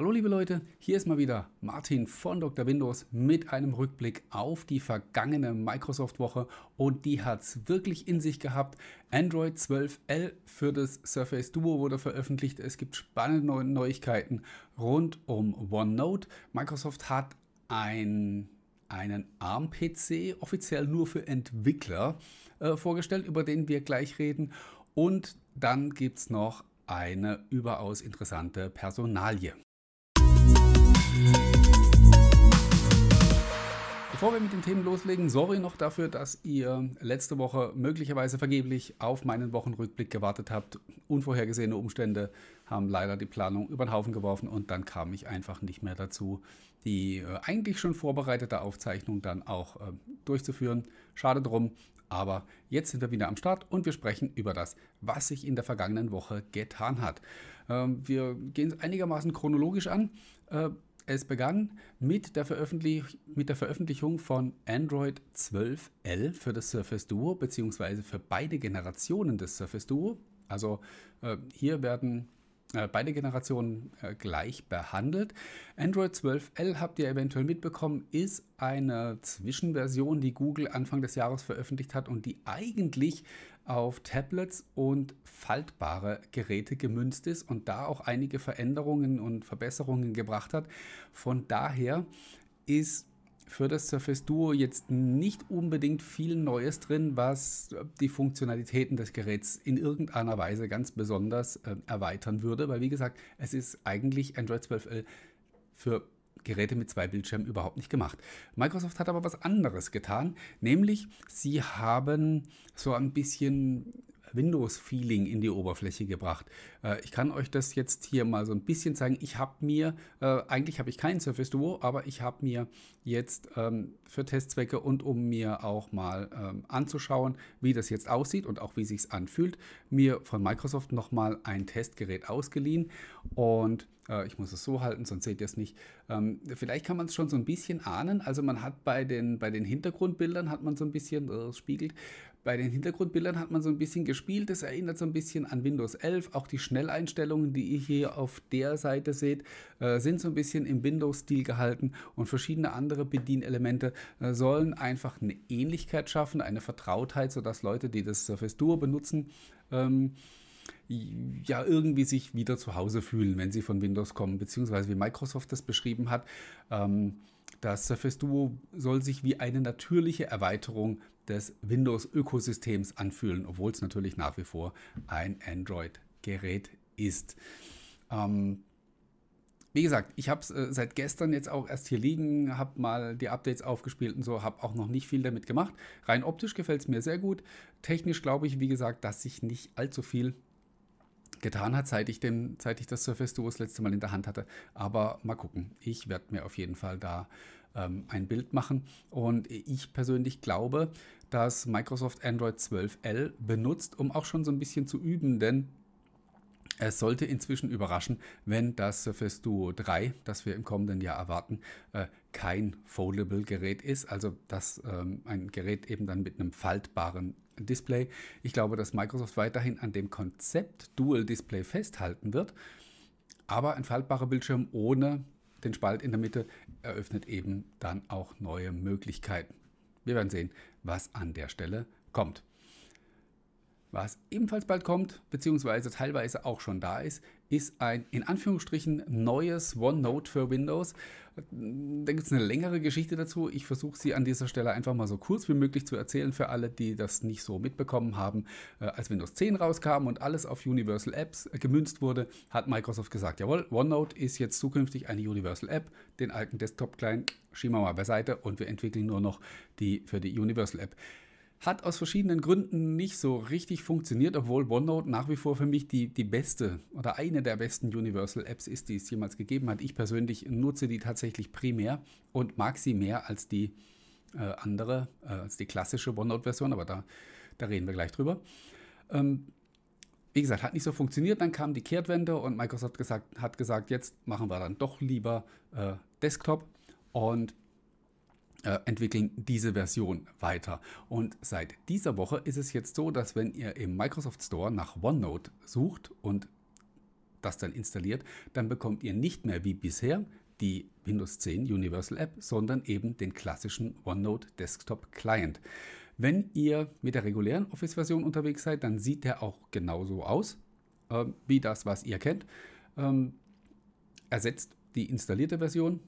Hallo liebe Leute, hier ist mal wieder Martin von Dr. Windows mit einem Rückblick auf die vergangene Microsoft-Woche und die hat es wirklich in sich gehabt. Android 12L für das Surface Duo wurde veröffentlicht. Es gibt spannende Neuigkeiten rund um OneNote. Microsoft hat ein, einen ARM-PC offiziell nur für Entwickler äh, vorgestellt, über den wir gleich reden. Und dann gibt es noch eine überaus interessante Personalie. Bevor wir mit den Themen loslegen, sorry noch dafür, dass ihr letzte Woche möglicherweise vergeblich auf meinen Wochenrückblick gewartet habt. Unvorhergesehene Umstände haben leider die Planung über den Haufen geworfen und dann kam ich einfach nicht mehr dazu, die äh, eigentlich schon vorbereitete Aufzeichnung dann auch äh, durchzuführen. Schade drum, aber jetzt sind wir wieder am Start und wir sprechen über das, was sich in der vergangenen Woche getan hat. Ähm, wir gehen es einigermaßen chronologisch an. Es begann mit der, mit der, Veröffentlichung von Android 12L für das Surface Duo, beziehungsweise für beide Generationen des Surface Duo. Also äh, hier werden äh, beide Generationen äh, gleich behandelt. Android 12L habt ihr eventuell mitbekommen, ist eine Zwischenversion, die Google Anfang des Jahres veröffentlicht hat und die eigentlich auf Tablets und faltbare Geräte gemünzt ist und da auch einige Veränderungen und Verbesserungen gebracht hat. Von daher ist für das Surface Duo jetzt nicht unbedingt viel Neues drin, was die Funktionalitäten des Geräts in irgendeiner Weise ganz besonders äh, erweitern würde, weil wie gesagt, es ist eigentlich Android 12L für Geräte mit zwei Bildschirmen überhaupt nicht gemacht. Microsoft hat aber was anderes getan, nämlich sie haben so ein bisschen Windows-Feeling in die Oberfläche gebracht. Äh, ich kann euch das jetzt hier mal so ein bisschen zeigen. Ich habe mir, äh, eigentlich habe ich kein Surface Duo, aber ich habe mir jetzt ähm, für Testzwecke und um mir auch mal ähm, anzuschauen, wie das jetzt aussieht und auch wie sich anfühlt, mir von Microsoft nochmal ein Testgerät ausgeliehen und äh, ich muss es so halten, sonst seht ihr es nicht. Ähm, vielleicht kann man es schon so ein bisschen ahnen. Also man hat bei den, bei den Hintergrundbildern hat man so ein bisschen, äh, spiegelt, bei den Hintergrundbildern hat man so ein bisschen gespielt. Das erinnert so ein bisschen an Windows 11. Auch die Schnelleinstellungen, die ihr hier auf der Seite seht, äh, sind so ein bisschen im Windows-Stil gehalten. Und verschiedene andere Bedienelemente äh, sollen einfach eine Ähnlichkeit schaffen, eine Vertrautheit, sodass Leute, die das Surface Duo benutzen, ähm, ja irgendwie sich wieder zu Hause fühlen, wenn sie von Windows kommen, beziehungsweise wie Microsoft das beschrieben hat. Ähm, das Surface Duo soll sich wie eine natürliche Erweiterung des Windows-Ökosystems anfühlen, obwohl es natürlich nach wie vor ein Android-Gerät ist. Ähm, wie gesagt, ich habe es äh, seit gestern jetzt auch erst hier liegen, habe mal die Updates aufgespielt und so, habe auch noch nicht viel damit gemacht. Rein optisch gefällt es mir sehr gut. Technisch glaube ich, wie gesagt, dass sich nicht allzu viel getan hat, seit ich, den, seit ich das Surface Duo das letzte Mal in der Hand hatte. Aber mal gucken. Ich werde mir auf jeden Fall da ähm, ein Bild machen. Und ich persönlich glaube, dass Microsoft Android 12L benutzt, um auch schon so ein bisschen zu üben, denn es sollte inzwischen überraschen, wenn das Surface Duo 3, das wir im kommenden Jahr erwarten, äh, kein Foldable-Gerät ist, also dass ähm, ein Gerät eben dann mit einem faltbaren Display. Ich glaube, dass Microsoft weiterhin an dem Konzept Dual Display festhalten wird, aber ein faltbarer Bildschirm ohne den Spalt in der Mitte eröffnet eben dann auch neue Möglichkeiten. Wir werden sehen, was an der Stelle kommt. Was ebenfalls bald kommt, beziehungsweise teilweise auch schon da ist, ist ein in Anführungsstrichen neues OneNote für Windows. Da gibt es eine längere Geschichte dazu. Ich versuche sie an dieser Stelle einfach mal so kurz wie möglich zu erzählen für alle, die das nicht so mitbekommen haben. Äh, als Windows 10 rauskam und alles auf Universal Apps äh, gemünzt wurde, hat Microsoft gesagt, jawohl, OneNote ist jetzt zukünftig eine Universal App. Den alten Desktop-Client schieben wir mal beiseite und wir entwickeln nur noch die für die Universal App. Hat aus verschiedenen Gründen nicht so richtig funktioniert, obwohl OneNote nach wie vor für mich die, die beste oder eine der besten Universal Apps ist, die es jemals gegeben hat. Ich persönlich nutze die tatsächlich primär und mag sie mehr als die äh, andere, äh, als die klassische OneNote-Version, aber da, da reden wir gleich drüber. Ähm, wie gesagt, hat nicht so funktioniert. Dann kam die Kehrtwende und Microsoft gesagt, hat gesagt, jetzt machen wir dann doch lieber äh, Desktop. Und entwickeln diese Version weiter. Und seit dieser Woche ist es jetzt so, dass wenn ihr im Microsoft Store nach OneNote sucht und das dann installiert, dann bekommt ihr nicht mehr wie bisher die Windows 10 Universal App, sondern eben den klassischen OneNote Desktop Client. Wenn ihr mit der regulären Office-Version unterwegs seid, dann sieht der auch genauso aus äh, wie das, was ihr kennt. Ähm, ersetzt die installierte Version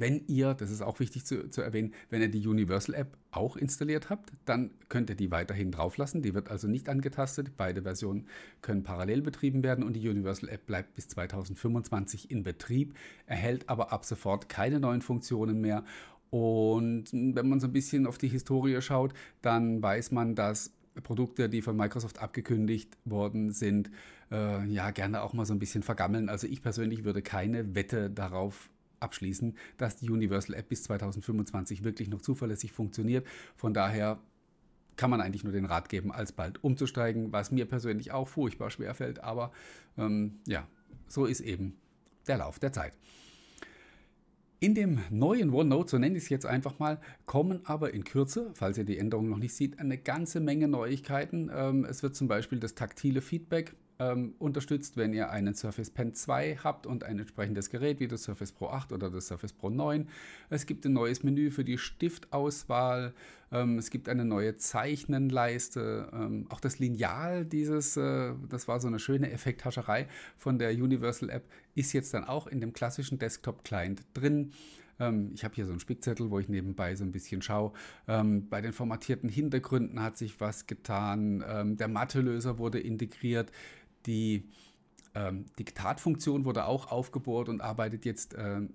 wenn ihr, das ist auch wichtig zu, zu, erwähnen, wenn ihr die Universal App auch installiert habt, dann könnt ihr die weiterhin drauf lassen. Die wird also nicht angetastet. Beide Versionen können parallel betrieben werden und die Universal App bleibt bis 2025 in Betrieb, erhält aber ab sofort keine neuen Funktionen mehr. Und wenn man so ein bisschen auf die Historie schaut, dann weiß man, dass Produkte, die von Microsoft abgekündigt worden sind, äh, ja gerne auch mal so ein bisschen vergammeln. Also ich persönlich würde keine Wette darauf abschließen, dass die Universal App bis 2025 wirklich noch zuverlässig funktioniert. Von daher kann man eigentlich nur den Rat geben, alsbald umzusteigen, was mir persönlich auch furchtbar schwer fällt. Aber ähm, ja, so ist eben der Lauf der Zeit. In dem neuen OneNote, so nenne ich es jetzt einfach mal, kommen aber in Kürze, falls ihr die Änderung noch nicht seht, eine ganze Menge Neuigkeiten. Ähm, es wird zum Beispiel das taktile Feedback ähm, unterstützt, wenn ihr einen Surface Pen 2 habt und ein entsprechendes Gerät wie das Surface Pro 8 oder das Surface Pro 9. Es gibt ein neues Menü für die Stiftauswahl. Ähm, es gibt eine neue Zeichnenleiste. Ähm, auch das Lineal dieses, äh, das war so eine schöne Effekthascherei von der Universal App, ist jetzt dann auch in dem klassischen Desktop-Client drin. Ähm, ich habe hier so einen Spickzettel, wo ich nebenbei so ein bisschen schaue. Ähm, bei den formatierten Hintergründen hat sich was getan. Ähm, der Mathelöser wurde integriert. Die ähm, Diktatfunktion wurde auch aufgebohrt und arbeitet jetzt ähm,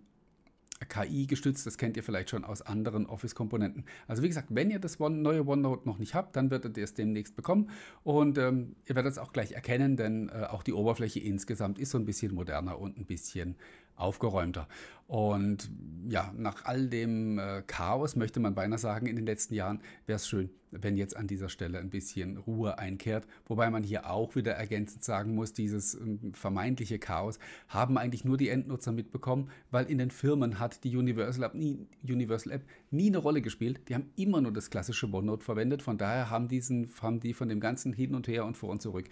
KI gestützt, das kennt ihr vielleicht schon aus anderen Office-Komponenten. Also wie gesagt, wenn ihr das One, neue OneNote noch nicht habt, dann werdet ihr es demnächst bekommen und ähm, ihr werdet es auch gleich erkennen, denn äh, auch die Oberfläche insgesamt ist so ein bisschen moderner und ein bisschen aufgeräumter. Und ja, nach all dem äh, Chaos, möchte man beinahe sagen, in den letzten Jahren, wäre es schön, wenn jetzt an dieser Stelle ein bisschen Ruhe einkehrt. Wobei man hier auch wieder ergänzend sagen muss, dieses äh, vermeintliche Chaos haben eigentlich nur die Endnutzer mitbekommen, weil in den Firmen hat die Universal App, nie, Universal App nie eine Rolle gespielt. Die haben immer nur das klassische OneNote verwendet. Von daher haben, diesen, haben die von dem ganzen Hin und Her und vor und zurück,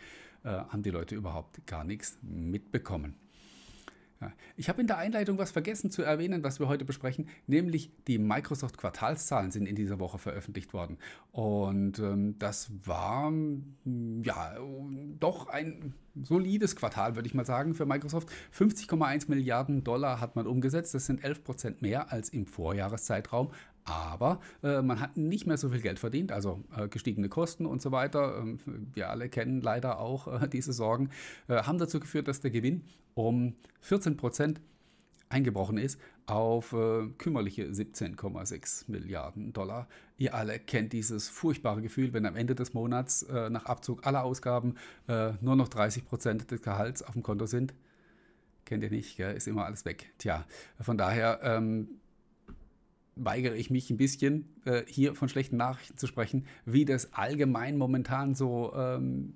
äh, haben die Leute überhaupt gar nichts mitbekommen. Ich habe in der Einleitung was vergessen zu erwähnen, was wir heute besprechen, nämlich die Microsoft Quartalszahlen sind in dieser Woche veröffentlicht worden. Und ähm, das war ja doch ein solides Quartal, würde ich mal sagen, für Microsoft. 50,1 Milliarden Dollar hat man umgesetzt. Das sind 11 Prozent mehr als im Vorjahreszeitraum. Aber äh, man hat nicht mehr so viel Geld verdient, also äh, gestiegene Kosten und so weiter. Ähm, wir alle kennen leider auch äh, diese Sorgen, äh, haben dazu geführt, dass der Gewinn um 14 Prozent eingebrochen ist auf äh, kümmerliche 17,6 Milliarden Dollar. Ihr alle kennt dieses furchtbare Gefühl, wenn am Ende des Monats äh, nach Abzug aller Ausgaben nur noch 30 Prozent des Gehalts auf dem Konto sind. Kennt ihr nicht, gell? ist immer alles weg. Tja, von daher ähm, weigere ich mich ein bisschen, äh, hier von schlechten Nachrichten zu sprechen, wie das allgemein momentan so ähm,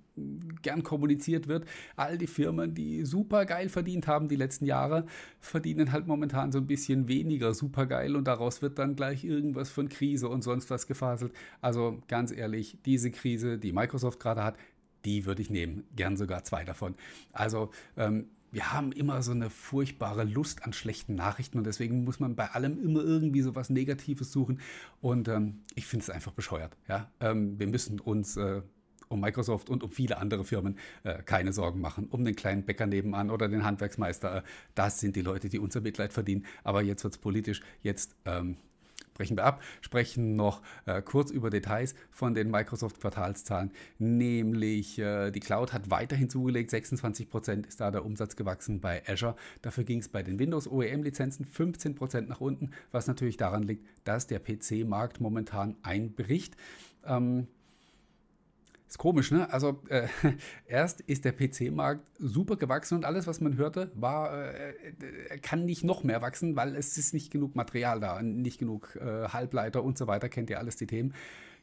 gern kommuniziert wird. All die Firmen, die super geil verdient haben die letzten Jahre, verdienen halt momentan so ein bisschen weniger super geil und daraus wird dann gleich irgendwas von Krise und sonst was gefaselt. Also ganz ehrlich, diese Krise, die Microsoft gerade hat, die würde ich nehmen. Gern sogar zwei davon. Also ähm, wir haben immer so eine furchtbare Lust an schlechten Nachrichten und deswegen muss man bei allem immer irgendwie so was Negatives suchen. Und ähm, ich finde es einfach bescheuert. Ja? Ähm, wir müssen uns äh, um Microsoft und um viele andere Firmen äh, keine Sorgen machen. Um den kleinen Bäcker nebenan oder den Handwerksmeister. Äh, das sind die Leute, die unser Mitleid verdienen. Aber jetzt wird es politisch. Jetzt ähm, brechen wir ab, sprechen noch äh, kurz über Details von den Microsoft-Quartalszahlen, nämlich äh, die Cloud hat weiterhin zugelegt, 26% ist da der Umsatz gewachsen bei Azure. Dafür ging es bei den Windows OEM-Lizenzen 15% nach unten, was natürlich daran liegt, dass der PC-Markt momentan einbricht. Ähm, ist komisch, ne? Also äh, erst ist der PC-Markt super gewachsen und alles, was man hörte, war, äh, äh, kann nicht noch mehr wachsen, weil es ist nicht genug Material da, nicht genug äh, Halbleiter und so weiter, kennt ihr alles die Themen.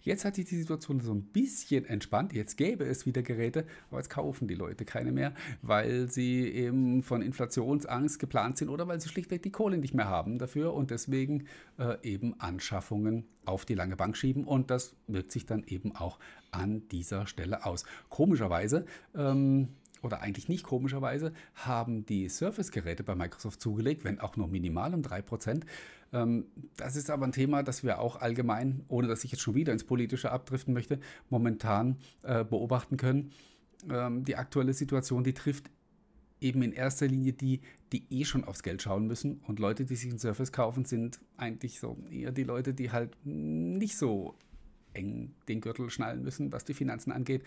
Jetzt hat sich die Situation so ein bisschen entspannt. Jetzt gäbe es wieder Geräte, aber jetzt kaufen die Leute keine mehr, weil sie eben von Inflationsangst geplant sind oder weil sie schlichtweg die Kohle nicht mehr haben dafür und deswegen äh, eben Anschaffungen auf die lange Bank schieben und das wirkt sich dann eben auch an dieser Stelle aus. Komischerweise ähm, oder eigentlich nicht komischerweise, haben die Surface-Geräte bei Microsoft zugelegt, wenn auch nur minimal um 3%. Ähm, das ist aber ein Thema, das wir auch allgemein, ohne dass ich jetzt schon wieder ins Politische abdriften möchte, momentan äh, beobachten können. Ähm, die aktuelle Situation, die trifft eben in erster Linie die, die eh schon aufs Geld schauen müssen. Und Leute, die sich einen Surface kaufen, sind eigentlich so eher die Leute, die halt nicht so eng den Gürtel schnallen müssen, was die Finanzen angeht.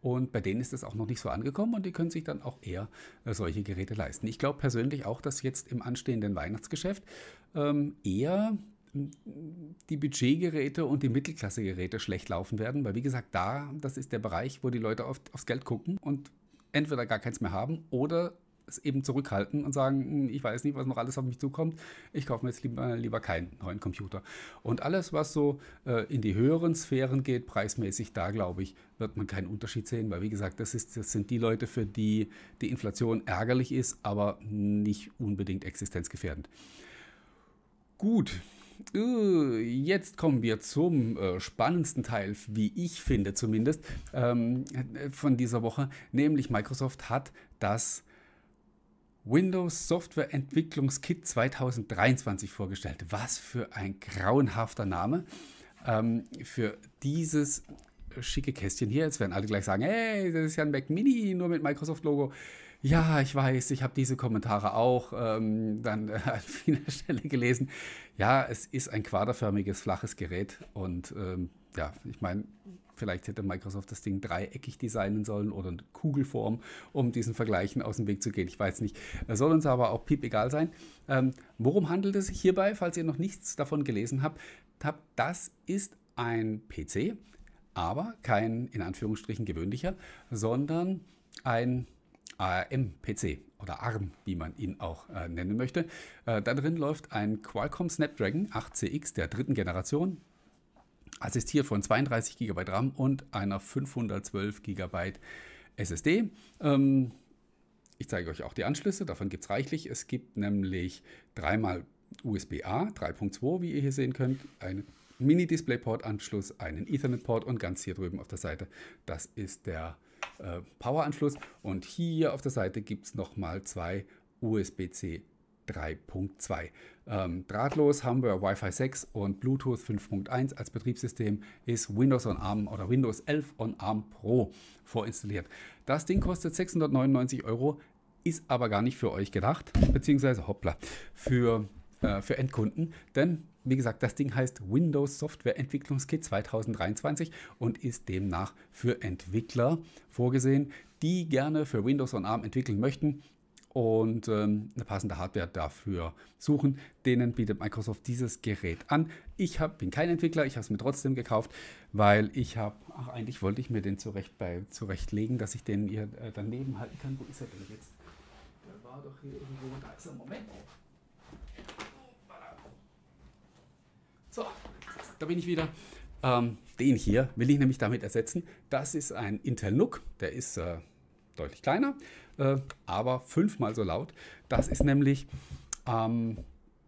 Und bei denen ist es auch noch nicht so angekommen und die können sich dann auch eher äh, solche Geräte leisten. Ich glaube persönlich auch, dass jetzt im anstehenden Weihnachtsgeschäft ähm, eher die Budgetgeräte und die Mittelklassegeräte schlecht laufen werden, weil wie gesagt, da, das ist der Bereich, wo die Leute oft aufs Geld gucken und entweder gar keins mehr haben oder es eben zurückhalten und sagen, hm, ich weiß nicht, was noch alles auf mich zukommt, ich kaufe mir jetzt lieber, lieber keinen neuen Computer. Und alles, was so äh, in die höheren Sphären geht, preismäßig, da glaube ich, wird man keinen Unterschied sehen, weil wie gesagt, das, ist, das sind die Leute, für die die Inflation ärgerlich ist, aber nicht unbedingt existenzgefährdend. Gut, äh, Jetzt kommen wir zum äh, spannendsten Teil, wie ich finde zumindest, ähm, von dieser Woche, nämlich Microsoft hat das Windows Software Entwicklungskit 2023 vorgestellt. Was für ein grauenhafter Name ähm, für dieses schicke Kästchen hier. Jetzt werden alle gleich sagen, hey, das ist ja ein Mac Mini, nur mit Microsoft-Logo. Ja, ich weiß, ich habe diese Kommentare auch ähm, dann äh, an vieler Stelle gelesen. Ja, es ist ein quaderförmiges, flaches Gerät und ähm, ja, ich meine, Vielleicht hätte Microsoft das Ding dreieckig designen sollen oder in Kugelform, um diesen Vergleichen aus dem Weg zu gehen. Ich weiß nicht. Soll uns aber auch piep egal sein. Ähm, worum handelt es sich hierbei, falls ihr noch nichts davon gelesen habt? Das ist ein PC, aber kein in Anführungsstrichen gewöhnlicher, sondern ein ARM-PC oder ARM, wie man ihn auch äh, nennen möchte. Äh, da drin läuft ein Qualcomm Snapdragon 8CX der dritten Generation, assistiert von 32 GB RAM und einer 512 GB SSD. Ähm, ich zeige euch auch die Anschlüsse, davon gibt es reichlich. Es gibt nämlich dreimal USB-A 3.2, wie ihr hier sehen könnt, einen Mini-Displayport-Anschluss, einen Ethernet-Port und ganz hier drüben auf der Seite, das ist der äh, Power-Anschluss. Und hier auf der Seite gibt es nochmal zwei USB-C 3.2. Ähm, drahtlos haben wir Wi-Fi 6 und Bluetooth 5.1 als Betriebssystem ist Windows on ARM oder Windows 11 on ARM Pro vorinstalliert. Das Ding kostet 699 Euro, ist aber gar nicht für euch gedacht, beziehungsweise hoppla, für, äh, für Endkunden, denn wie gesagt, das Ding heißt Windows Software Entwicklungskit 2023 und ist demnach für Entwickler vorgesehen, die gerne für Windows on ARM entwickeln möchten und ähm, eine passende Hardware dafür suchen. Denen bietet Microsoft dieses Gerät an. Ich hab, bin kein Entwickler, ich habe es mir trotzdem gekauft, weil ich habe, ach eigentlich wollte ich mir den zurecht bei, zurechtlegen, dass ich den hier äh, daneben halten kann. Wo ist er denn jetzt? Der war doch hier irgendwo, da ist er, Moment. So, da bin ich wieder. Ähm, den hier will ich nämlich damit ersetzen. Das ist ein Intel NUC, der ist äh, deutlich kleiner äh, aber fünfmal so laut. Das ist nämlich ähm,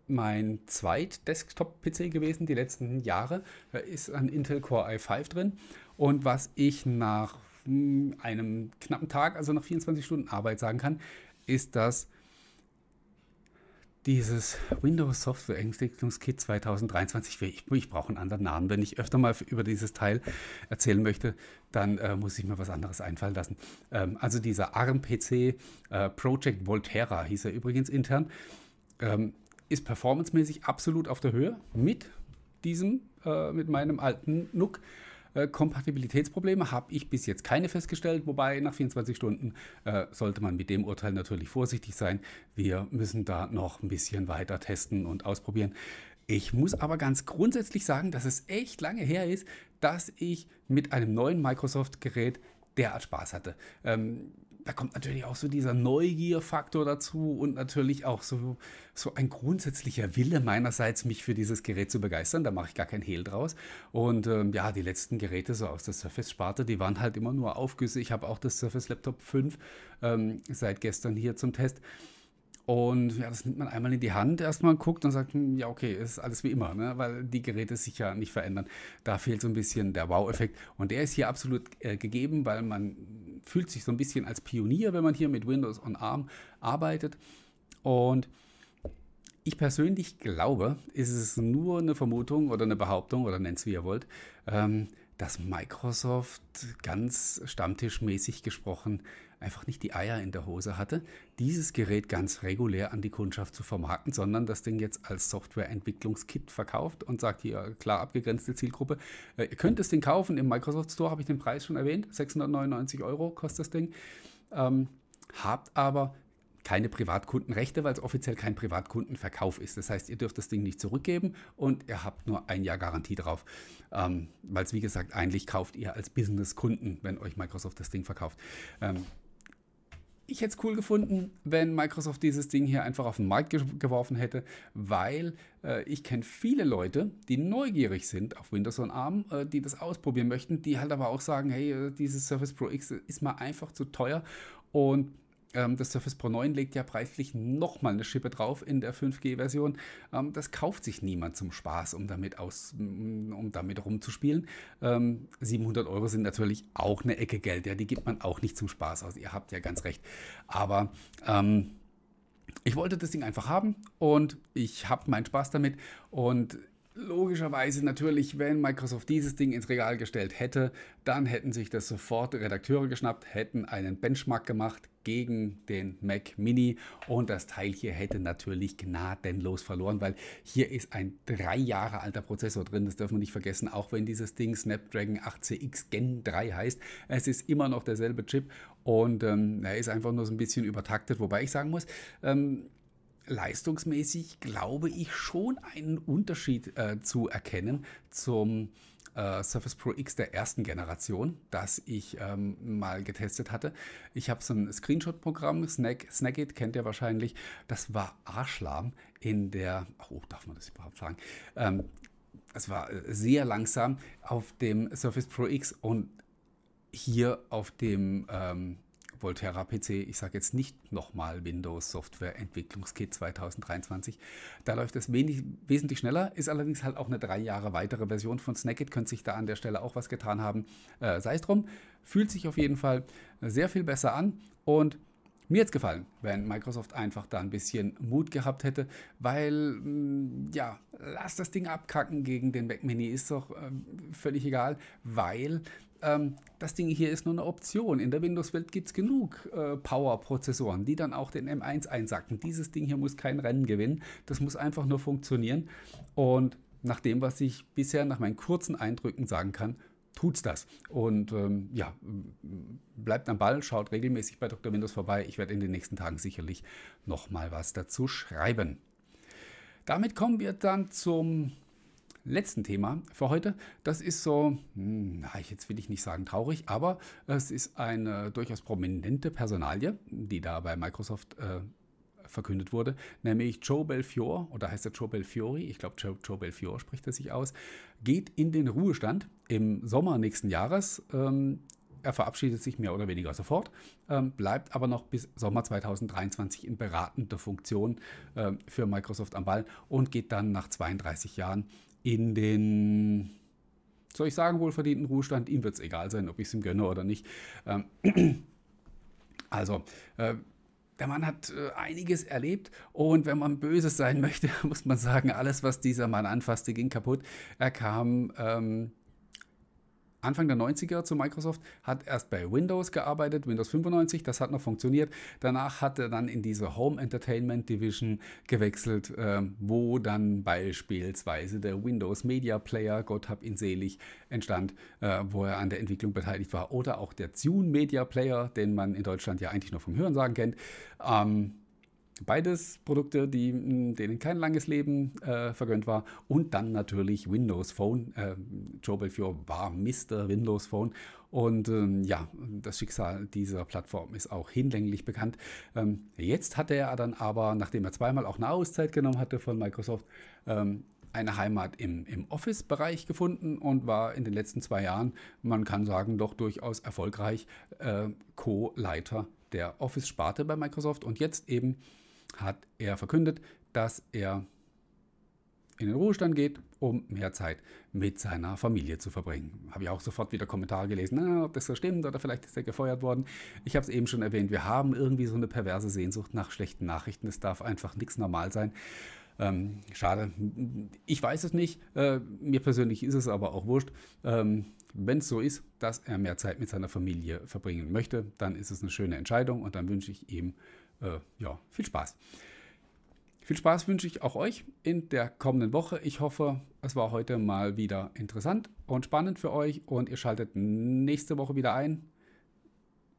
mein zweit Desktop-PC gewesen die letzten Jahre. Da ist ein Intel Core i5 drin. Und was ich nach hm, einem knappen Tag, also nach 24 Stunden Arbeit sagen kann, ist, dass dieses Windows Software Entwicklungskit 2023. Ich, ich brauche einen anderen Namen. Wenn ich öfter mal über dieses Teil erzählen möchte, dann äh, muss ich mir was anderes einfallen lassen. Ähm, also dieser ARM-PC, äh, Project Volterra hieß er übrigens intern, ähm, ist performancemäßig absolut auf der Höhe mit diesem, äh, mit meinem alten NUC. Äh, Kompatibilitätsprobleme habe ich bis jetzt keine festgestellt, wobei nach 24 Stunden äh, sollte man mit dem Urteil natürlich vorsichtig sein. Wir müssen da noch ein bisschen weiter testen und ausprobieren. Ich muss aber ganz grundsätzlich sagen, dass es echt lange her ist, dass ich mit einem neuen Microsoft-Gerät derart Spaß hatte. Ähm, da kommt natürlich auch so dieser Neugierfaktor dazu und natürlich auch so, so ein grundsätzlicher Wille meinerseits, mich für dieses Gerät zu begeistern. Da mache ich gar kein Hehl draus. Und ähm, ja, die letzten Geräte so aus der Surface-Sparte, die waren halt immer nur Aufgüsse. Ich habe auch das Surface Laptop 5 ähm, seit gestern hier zum Test. Und ja, das nimmt man einmal in die Hand, erstmal guckt und sagt, hm, ja, okay, ist alles wie immer, ne? weil die Geräte sich ja nicht verändern. Da fehlt so ein bisschen der Wow-Effekt. Und der ist hier absolut äh, gegeben, weil man fühlt sich so ein bisschen als Pionier, wenn man hier mit Windows on ARM arbeitet. Und ich persönlich glaube, ist es nur eine Vermutung oder eine Behauptung oder nennt es wie ihr wollt, ähm, dass Microsoft ganz stammtischmäßig gesprochen einfach nicht die Eier in der Hose hatte, dieses Gerät ganz regulär an die Kundschaft zu vermarkten, sondern das Ding jetzt als Softwareentwicklungskit verkauft und sagt hier klar abgegrenzte Zielgruppe, äh, ihr könnt das Ding kaufen im Microsoft Store, habe ich den Preis schon erwähnt, 699 Euro kostet das Ding, ähm, habt aber keine Privatkundenrechte, weil es offiziell kein Privatkundenverkauf ist. Das heißt, ihr dürft das Ding nicht zurückgeben und ihr habt nur ein Jahr Garantie drauf. Ähm, weil es, wie gesagt, eigentlich kauft ihr als Business-Kunden, wenn euch Microsoft das Ding verkauft. Ähm, ich hätte es cool gefunden, wenn Microsoft dieses Ding hier einfach auf den Markt ge geworfen hätte, weil äh, ich kenne viele Leute, die neugierig sind auf Windows on ARM, äh, die das ausprobieren möchten, die halt aber auch sagen, hey, äh, dieses Surface Pro X ist mal einfach zu teuer und das Surface Pro 9 legt ja preislich nochmal eine Schippe drauf in der 5G-Version. Ähm, das kauft sich niemand zum Spaß, um damit, aus, mm, um damit rumzuspielen. 700 ähm, Euro sind natürlich auch eine Ecke Geld. Ja, die gibt man auch nicht zum Spaß aus. Ihr habt ja ganz recht. Aber ähm, ich wollte das Ding einfach haben und ich habe meinen Spaß damit. Und Logischerweise natürlich, wenn Microsoft dieses Ding ins Regal gestellt hätte, dann hätten sich das sofort Redakteure geschnappt, hätten einen Benchmark gemacht gegen den Mac Mini und das Teil hier hätte natürlich gnadenlos verloren, weil hier ist ein drei Jahre alter Prozessor drin, das dürfen wir nicht vergessen, auch wenn dieses Ding Snapdragon 8CX Gen 3 heißt, es ist immer noch derselbe Chip und ähm, er ist einfach nur so ein bisschen übertaktet, wobei ich sagen muss, ähm, leistungsmäßig glaube ich schon einen Unterschied äh, zu erkennen zum äh, Surface Pro X der ersten Generation, das ich ähm, mal getestet hatte. Ich habe so ein Screenshot-Programm, Snack, Snagit kennt ihr wahrscheinlich. Das war Arschlahm in der, oh, darf man das überhaupt sagen? Ähm, es war äh, sehr langsam auf dem Surface Pro X und hier auf dem ähm, Volterra PC, ich sage jetzt nicht nochmal Windows Software Entwicklungskit 2023. Da läuft es wenig, wesentlich schneller, ist allerdings halt auch eine drei Jahre weitere Version von Snackit, könnte sich da an der Stelle auch was getan haben. Äh, Sei es drum, fühlt sich auf jeden Fall sehr viel besser an und mir es gefallen, wenn Microsoft einfach da ein bisschen Mut gehabt hätte, weil, mm, ja, lass das Ding abkacken gegen den Mac Mini, ist doch äh, völlig egal, weil ähm, das Ding hier ist nur eine Option. In der Windows-Welt gibt es genug äh, Power-Prozessoren, die dann auch den M1 einsacken. Dieses Ding hier muss kein Rennen gewinnen, das muss einfach nur funktionieren. Und nach dem, was ich bisher nach meinen kurzen Eindrücken sagen kann, tut's das. Und ähm, ja, bleibt am Ball, schaut regelmäßig bei Dr. Windows vorbei. Ich werde in den nächsten Tagen sicherlich noch mal was dazu schreiben. Damit kommen wir dann zum letzten Thema für heute. Das ist so, hm, na, jetzt will ich nicht sagen traurig, aber es ist eine durchaus prominente Personalie, die da bei Microsoft äh, verkündet wurde, nämlich Joe Belfiore, oder heißt er Joe Belfiori, ich glaube Joe, Joe Belfiore spricht er sich aus, geht in den Ruhestand im Sommer nächsten Jahres. Ähm, er verabschiedet sich mehr oder weniger sofort, ähm, bleibt aber noch bis Sommer 2023 in beratender Funktion äh, für Microsoft am Ball und geht dann nach 32 Jahren in den, soll ich sagen, wohlverdienten Ruhestand. Ihm wird es egal sein, ob ich es ihm gönne oder nicht. Ähm, also, äh, der Mann hat äh, einiges erlebt und wenn man Böses sein möchte, muss man sagen, alles, was dieser Mann anfasste, ging kaputt. Er kam ähm, Anfang der 90er zu Microsoft, hat erst bei Windows gearbeitet, Windows 95, das hat noch funktioniert. Danach hat er dann in diese Home Entertainment Division gewechselt, äh, wo dann beispielsweise der Windows Media Player, Gott hab ihn selig, entstand, äh, wo er an der Entwicklung beteiligt war. Oder auch der Zune Media Player, den man in Deutschland ja eigentlich nur vom Hörensagen kennt. Ähm, Beides Produkte, die, denen kein langes Leben äh, vergönnt war. Und dann natürlich Windows Phone. Äh, Joe Belfiore war Mr. Windows Phone. Und ähm, ja, das Schicksal dieser Plattform ist auch hinlänglich bekannt. Ähm, jetzt hat er dann aber, nachdem er zweimal auch eine Auszeit genommen hatte von Microsoft, ähm, eine Heimat im, im Office-Bereich gefunden und war in den letzten zwei Jahren, man kann sagen, doch durchaus erfolgreich äh, Co-Leiter der Office-Sparte bei Microsoft und jetzt eben hat er verkündet, dass er in den Ruhestand geht, um mehr Zeit mit seiner Familie zu verbringen. Habe ich auch sofort wieder Kommentare gelesen, na, ob das so stimmt oder vielleicht ist er gefeuert worden. Ich habe es eben schon erwähnt, wir haben irgendwie so eine perverse Sehnsucht nach schlechten Nachrichten. Es darf einfach nichts normal sein. Ähm, schade. Ich weiß es nicht. Äh, mir persönlich ist es aber auch wurscht. Ähm, Wenn es so ist, dass er mehr Zeit mit seiner Familie verbringen möchte, dann ist es eine schöne Entscheidung und dann wünsche ich ihm äh, ja, viel Spaß. Viel Spaß wünsche ich auch euch in der kommenden Woche. Ich hoffe, es war heute mal wieder interessant und spannend für euch und ihr schaltet nächste Woche wieder ein.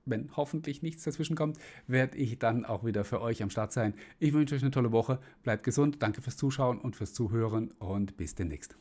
Wenn hoffentlich nichts dazwischen kommt, werde ich dann auch wieder für euch am Start sein. Ich wünsche euch eine tolle Woche. Bleibt gesund. Danke fürs Zuschauen und fürs Zuhören und bis demnächst.